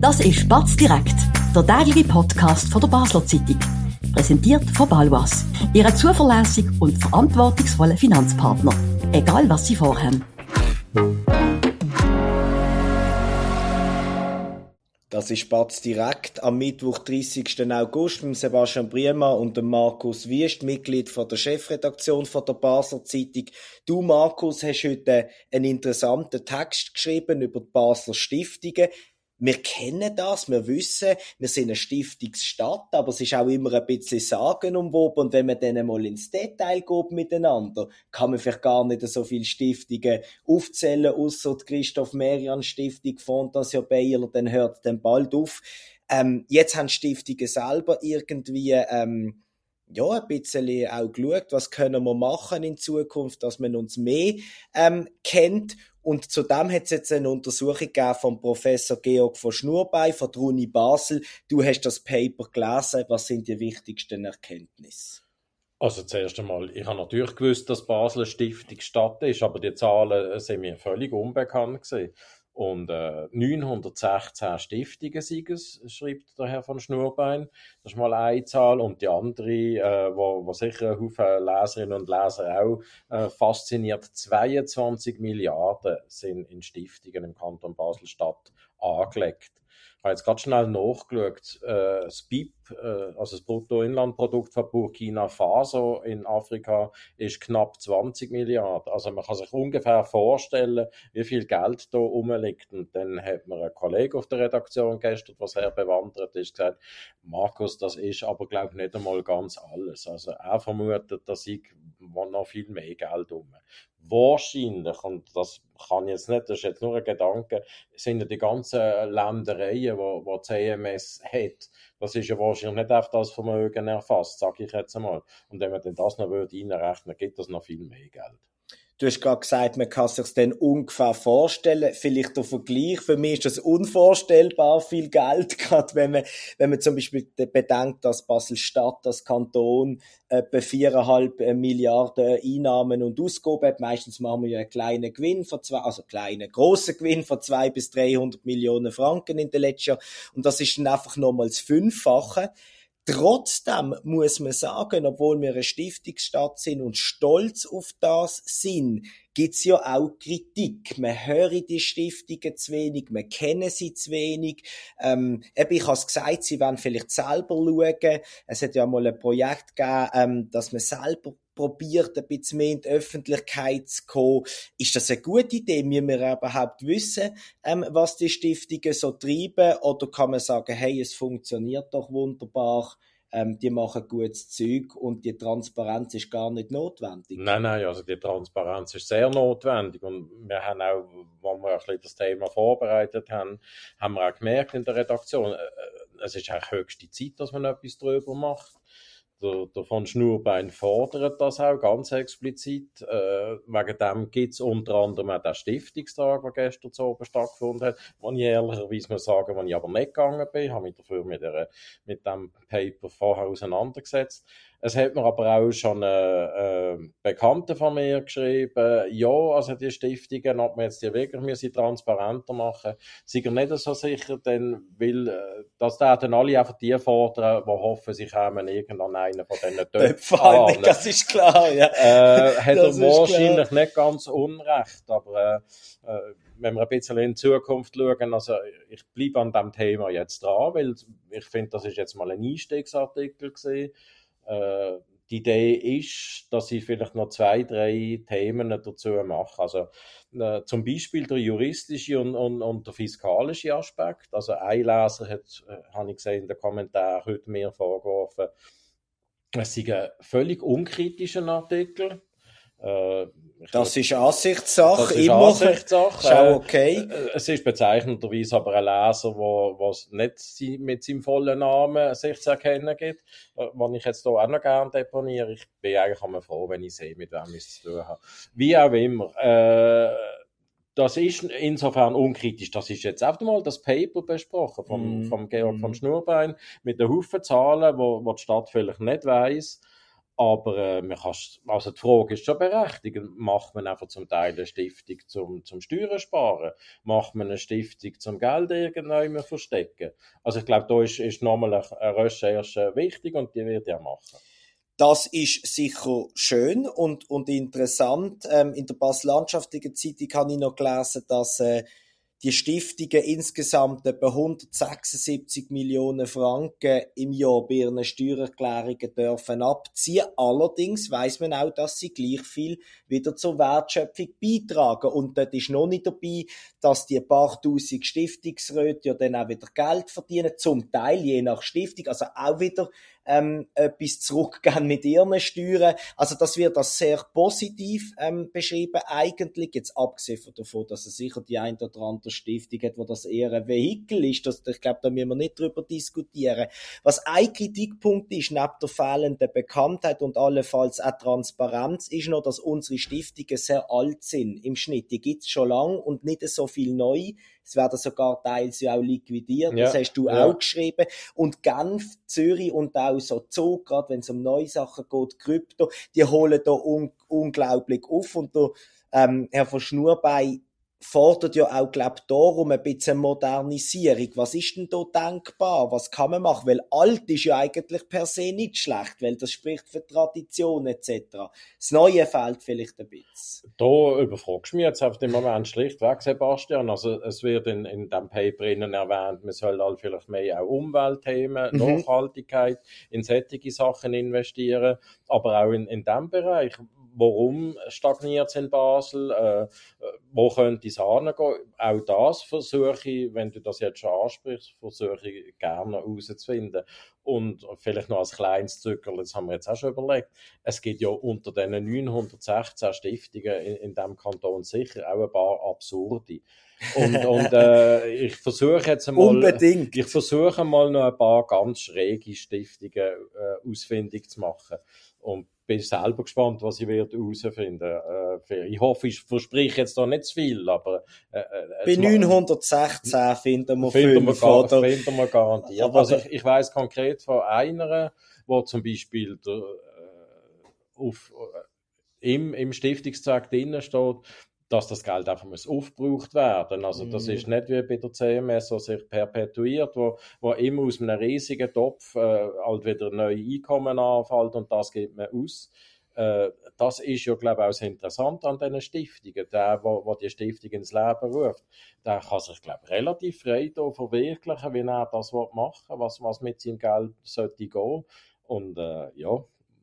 Das ist Batz direkt, der tägliche Podcast von der Basler Zeitung. Präsentiert von Balwas, Ihrem zuverlässigen und verantwortungsvollen Finanzpartner. Egal was Sie vorhaben. Das ist Batz direkt am Mittwoch, 30. August mit Sebastian Briemer und dem Markus Wiest, Mitglied von der Chefredaktion von der Basler Zeitung. Du, Markus, hast heute einen interessanten Text geschrieben über die Basler Stiftungen wir kennen das, wir wissen, wir sind eine Stiftungsstadt, aber es ist auch immer ein bisschen sagenumwoben und wenn man dann mal ins Detail geht miteinander, kann man vielleicht gar nicht so viele Stiftungen aufzählen, außer die Christoph Merian Stiftung, Fondation Bayer, dann hört dann bald auf. Ähm, jetzt haben Stiftungen selber irgendwie ähm, ja, ein bisschen auch geschaut, was können wir machen in Zukunft, dass man uns mehr ähm, kennt und zudem hat es jetzt eine Untersuchung vom Professor Georg von Schnurbein von der Uni Basel. Du hast das Paper gelesen. Was sind die wichtigsten Erkenntnisse? Also zuerst einmal, ich habe natürlich gewusst, dass Basel eine Stiftungsstadt ist, aber die Zahlen sind mir völlig unbekannt gewesen. Und äh, 916 Stiftungen sind es, schreibt der Herr von Schnurbein. Das ist mal eine Zahl. Und die andere, äh, wo, wo sicher ein Haufen Leserinnen und Leser auch äh, fasziniert, 22 Milliarden sind in Stiftungen im Kanton Basel-Stadt angelegt. Ich habe jetzt gerade schnell nachgeschaut. Äh, das BIP, äh, also das Bruttoinlandprodukt von Burkina Faso in Afrika, ist knapp 20 Milliarden. Also man kann sich ungefähr vorstellen, wie viel Geld da rumliegt. Und dann hat mir ein Kollege auf der Redaktion gestern, was sehr bewandert ist, gesagt, Markus, das ist aber, glaube ich, nicht einmal ganz alles. Also er vermutet, dass ich noch viel mehr Geld um wahrscheinlich, und das kann jetzt nicht, das ist jetzt nur ein Gedanke, sind ja die ganzen Ländereien, wo CMS hat, das ist ja wahrscheinlich nicht auf das Vermögen erfasst, sage ich jetzt einmal. Und wenn man denn das noch würde gibt das noch viel mehr Geld. Du hast gerade gesagt, man kann sich dann ungefähr vorstellen. Vielleicht der Vergleich. Für mich ist das unvorstellbar viel Geld, gerade wenn man, wenn man zum Beispiel bedenkt, dass Basel-Stadt, das Kanton, etwa viereinhalb äh, Milliarden Einnahmen und Ausgaben hat. Meistens machen wir ja einen kleinen Gewinn von zwei, also einen kleinen, grossen Gewinn von zwei bis 300 Millionen Franken in den letzten Jahren. Und das ist dann einfach nochmals Fünffache. Trotzdem muss man sagen, obwohl wir eine Stiftungsstadt sind und stolz auf das sind, gibt's ja auch Kritik. Man höre die Stiftungen zu wenig, man kenne sie zu wenig. Ähm, eben, ich habe es gesagt, sie wollen vielleicht selber schauen. Es hat ja mal ein Projekt gegeben, ähm, dass man selber probiert, ein bisschen mehr in die Öffentlichkeit zu kommen. Ist das eine gute Idee? Müssen wir überhaupt wissen, ähm, was die Stiftungen so treiben? Oder kann man sagen, hey, es funktioniert doch wunderbar, ähm, die machen gutes Zeug und die Transparenz ist gar nicht notwendig. Nein, nein, also die Transparenz ist sehr notwendig und wir haben auch, als wir ein bisschen das Thema vorbereitet haben, haben wir auch gemerkt in der Redaktion, äh, äh, es ist eigentlich höchste Zeit, dass man etwas darüber macht der, der von Schnurbein fordert das auch ganz explizit. Äh, wegen dem gibt es unter anderem auch den Stiftungstag, der gestern zu oben stattgefunden hat, wo ich ehrlicherweise muss sagen, wo ich aber nicht gegangen bin, habe mich dafür mit, der, mit dem Paper vorher auseinandergesetzt. Es hat mir aber auch schon äh, äh, Bekannte von mir geschrieben, ja, also die Stiftungen, ob wir jetzt die wirklich müssen transparenter machen, sind ich nicht so sicher, denn weil, äh, dass da dann alle einfach die fordern, die hoffen, sie kommen irgendwann einen von diesen Töpfen Das ist klar, ja. Äh, hat er wahrscheinlich klar. nicht ganz unrecht, aber äh, äh, wenn wir ein bisschen in die Zukunft schauen, also ich bleibe an dem Thema jetzt dran, weil ich finde, das ist jetzt mal ein Einstiegsartikel gewesen äh, die Idee ist, dass ich vielleicht noch zwei, drei Themen dazu mache. Also äh, zum Beispiel der juristische und, und, und, der fiskalische Aspekt. Also ein Leser hat, äh, habe ich gesehen in den Kommentaren heute mir vorgeworfen, es sei ein völlig unkritischer Artikel. Äh, das ist Ansichtssache. Das ist immer. Ansichtssache. Ist auch okay. Äh, äh, es ist bezeichnenderweise aber ein Leser, wo, was nicht mit seinem vollen Namen sich zu erkennen gibt, was ich jetzt hier auch noch gerne deponiere. Ich bin eigentlich immer froh, wenn ich sehe, mit wem ich es zu tun habe. Wie auch immer. Äh, das ist insofern unkritisch. Das ist jetzt einfach mal das Paper besprochen vom, mm. vom Georg mm. von Schnurbein mit den Haufen Zahlen, wo, wo die Stadt vielleicht nicht weiß Aber äh, man also die Frage ist schon berechtigt. Macht man einfach zum Teil eine Stiftung zum, zum Steuern sparen? Macht man eine Stiftung zum Geld irgendwann verstecken? Also ich glaube, da ist, ist nochmal eine Recherche wichtig und die wird ja machen. Das ist sicher schön und, und interessant. Ähm, in der Basel-Landschaftlichen Zeitung habe ich noch gelesen, dass äh, die Stiftungen insgesamt etwa 176 Millionen Franken im Jahr bei ihren Steuererklärungen dürfen abziehen. Allerdings weiß man auch, dass sie gleich viel wieder zur Wertschöpfung beitragen. Und dort ist noch nicht dabei, dass die paar tausend Stiftungsräte ja dann auch wieder Geld verdienen, zum Teil je nach Stiftung, also auch wieder ähm, etwas zurückgeben mit ihren Steuern. Also das wird als sehr positiv ähm, beschrieben eigentlich, jetzt abgesehen davon, dass es sicher die ein oder andere Stiftung hat, wo das eher ein Vehikel ist. Das, ich glaube, da müssen wir nicht drüber diskutieren. Was ein Kritikpunkt ist, neben der fehlenden Bekanntheit und allenfalls auch Transparenz, ist noch, dass unsere Stiftungen sehr alt sind im Schnitt. Die gibt's schon lang und nicht so viel neu. Es werden sogar teils ja auch liquidiert. Ja. Das hast du ja. auch geschrieben. Und Genf, Zürich und auch so Zug, gerade wenn es um neue Sachen geht, Krypto, die holen da un unglaublich auf. Und der ähm, Herr von Schnurbein fordert ja auch, glaub, darum ein bisschen Modernisierung. Was ist denn da denkbar? Was kann man machen? Weil alt ist ja eigentlich per se nicht schlecht, weil das spricht für Tradition etc. Das Neue fehlt vielleicht ein bisschen. Da überfragst du mich jetzt auf den Moment schlichtweg, Sebastian. Also es wird in, in dem Paper innen erwähnt, man soll halt vielleicht mehr auch Umweltthemen, mhm. Nachhaltigkeit, in solche Sachen investieren, aber auch in, in dem Bereich warum stagniert es in Basel, äh, wo könnte es hingehen. Auch das versuche ich, wenn du das jetzt schon ansprichst, versuche ich gerne herauszufinden. Und vielleicht noch als kleines Zückerl, das haben wir jetzt auch schon überlegt, es gibt ja unter den 916 Stiftungen in, in diesem Kanton sicher auch ein paar absurde. Und, und äh, ich versuche jetzt einmal, Unbedingt. ich versuche mal noch ein paar ganz schräge Stiftungen äh, ausfindig zu machen. Und bin selber gespannt, was ich werde herausfinden äh, Ich hoffe, ich verspreche jetzt da nicht zu viel, aber... Äh, äh Bei 916 finden wir finden fünf, wir, oder? Finden wir garantiert. Aber, also ich, ich weiss konkret von einer, wo zum Beispiel der, äh, auf, im, im Stiftungszweck drinnen steht, dass das Geld einfach muss aufgebraucht werden. Also das mm. ist nicht wie bei der CMS, was sich perpetuiert, wo, wo immer aus einem riesigen Topf äh, halt wieder neue Einkommen anfällt und das gibt man aus. Äh, das ist ja, glaube ich, auch interessant an diesen Stiftungen. Der, wo, wo die Stiftung ins Leben ruft, der kann sich, glaube ich, relativ frei da verwirklichen, wie er das machen will, was, was mit seinem Geld sollte gehen. Und äh, ja,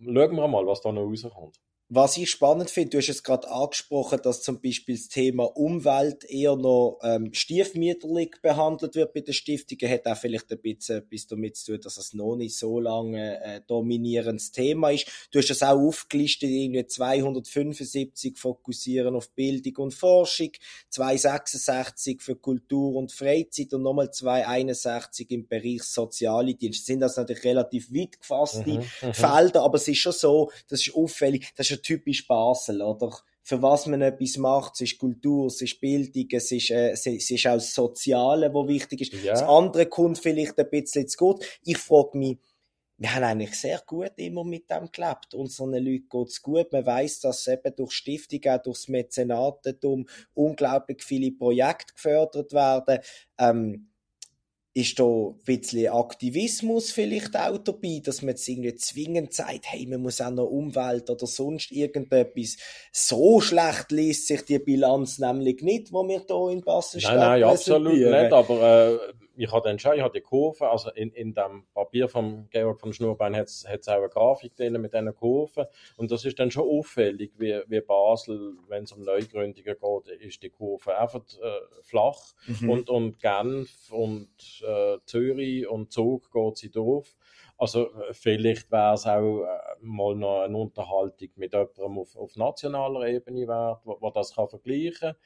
schauen wir mal, was da noch rauskommt. Was ich spannend finde, du hast es gerade angesprochen, dass zum Beispiel das Thema Umwelt eher noch ähm, stiefmütterlich behandelt wird bei den Stiftungen, hat auch vielleicht ein bisschen etwas damit zu tun, dass es noch nicht so lange äh, dominierendes Thema ist. Du hast es auch aufgelistet, irgendwie 275 fokussieren auf Bildung und Forschung, 266 für Kultur und Freizeit und nochmal 261 im Bereich soziale Dienste. Das sind das natürlich relativ weit gefasste mhm, mhm, Felder, aber es ist schon so, das ist auffällig, das ist ja typisch Basel, oder? Für was man etwas macht, es ist Kultur, es ist Bildung, es ist, äh, es ist auch das Soziale, was wichtig ist. Ja. Das andere kommt vielleicht ein bisschen zu gut. Ich frage mich, wir haben eigentlich sehr gut immer mit dem gelebt. Unseren Leuten geht es gut. Man weiß, dass eben durch Stiftungen, durchs Mäzenatentum unglaublich viele Projekte gefördert werden. Ähm, ist da ein bisschen Aktivismus vielleicht auch dabei, dass man jetzt irgendwie zwingend sagt, hey, man muss auch noch Umwelt oder sonst irgendetwas. So schlecht liest sich die Bilanz nämlich nicht, wo wir hier in Bassenstadt Nein, nein, absolut nicht, aber äh, ich habe dann schon, ich habe die Kurven, also in, in dem Papier von Georg von Schnurbein hat es auch eine Grafik drin mit diesen Kurven und das ist dann schon auffällig, wie, wie Basel, wenn es um Neugründungen geht, ist die Kurve einfach äh, flach mhm. und, und Genf und äh, Zürich und Zug geht sie drauf. Also äh, vielleicht wäre es auch äh, mal noch eine Unterhaltung mit jemandem auf, auf nationaler Ebene wert, wo, wo das kann vergleichen kann.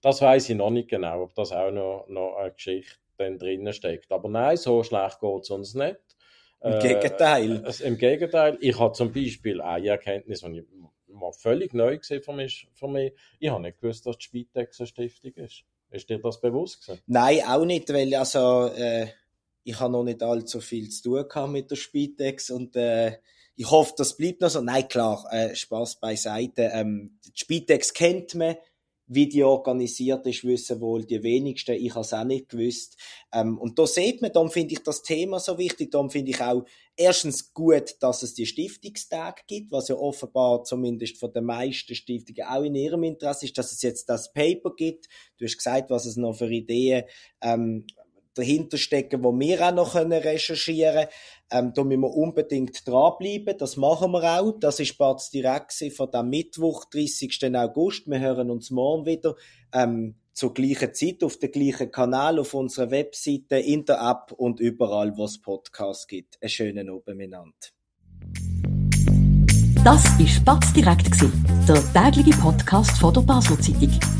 Das weiß ich noch nicht genau, ob das auch noch, noch eine Geschichte dann drinnen steckt. Aber nein, so schlecht geht es uns nicht. Im Gegenteil. Äh, Im Gegenteil. Ich habe zum Beispiel eine Erkenntnis, die ich mal völlig neu gesehen für mich, für mich. Ich habe nicht gewusst, dass die Spitex eine Stiftung ist. Ist dir das bewusst gewesen? Nein, auch nicht, weil also, äh, ich habe noch nicht allzu viel zu tun mit der Spitex und äh, ich hoffe, das bleibt noch so. Nein, klar, äh, Spaß beiseite. Ähm, die Spitex kennt man, wie die organisiert ist, wissen wohl die wenigsten. Ich habe es auch nicht gewusst. Ähm, und da sieht man, darum finde ich das Thema so wichtig. Darum finde ich auch erstens gut, dass es die Stiftungstage gibt, was ja offenbar zumindest von den meisten Stiftungen auch in ihrem Interesse ist, dass es jetzt das Paper gibt. Du hast gesagt, was es noch für Ideen ähm, dahinter stecken, wo wir auch noch recherchieren können. Ähm, da müssen wir unbedingt dranbleiben. Das machen wir auch. Das ist Batz direkt von dem Mittwoch, 30. August. Wir hören uns morgen wieder. Ähm, zur gleichen Zeit auf dem gleichen Kanal, auf unserer Webseite, in der App und überall, wo es Podcasts gibt. Einen schönen Abend miteinander. Das war Spatz direkt, der tägliche Podcast von der Basel Zeitung.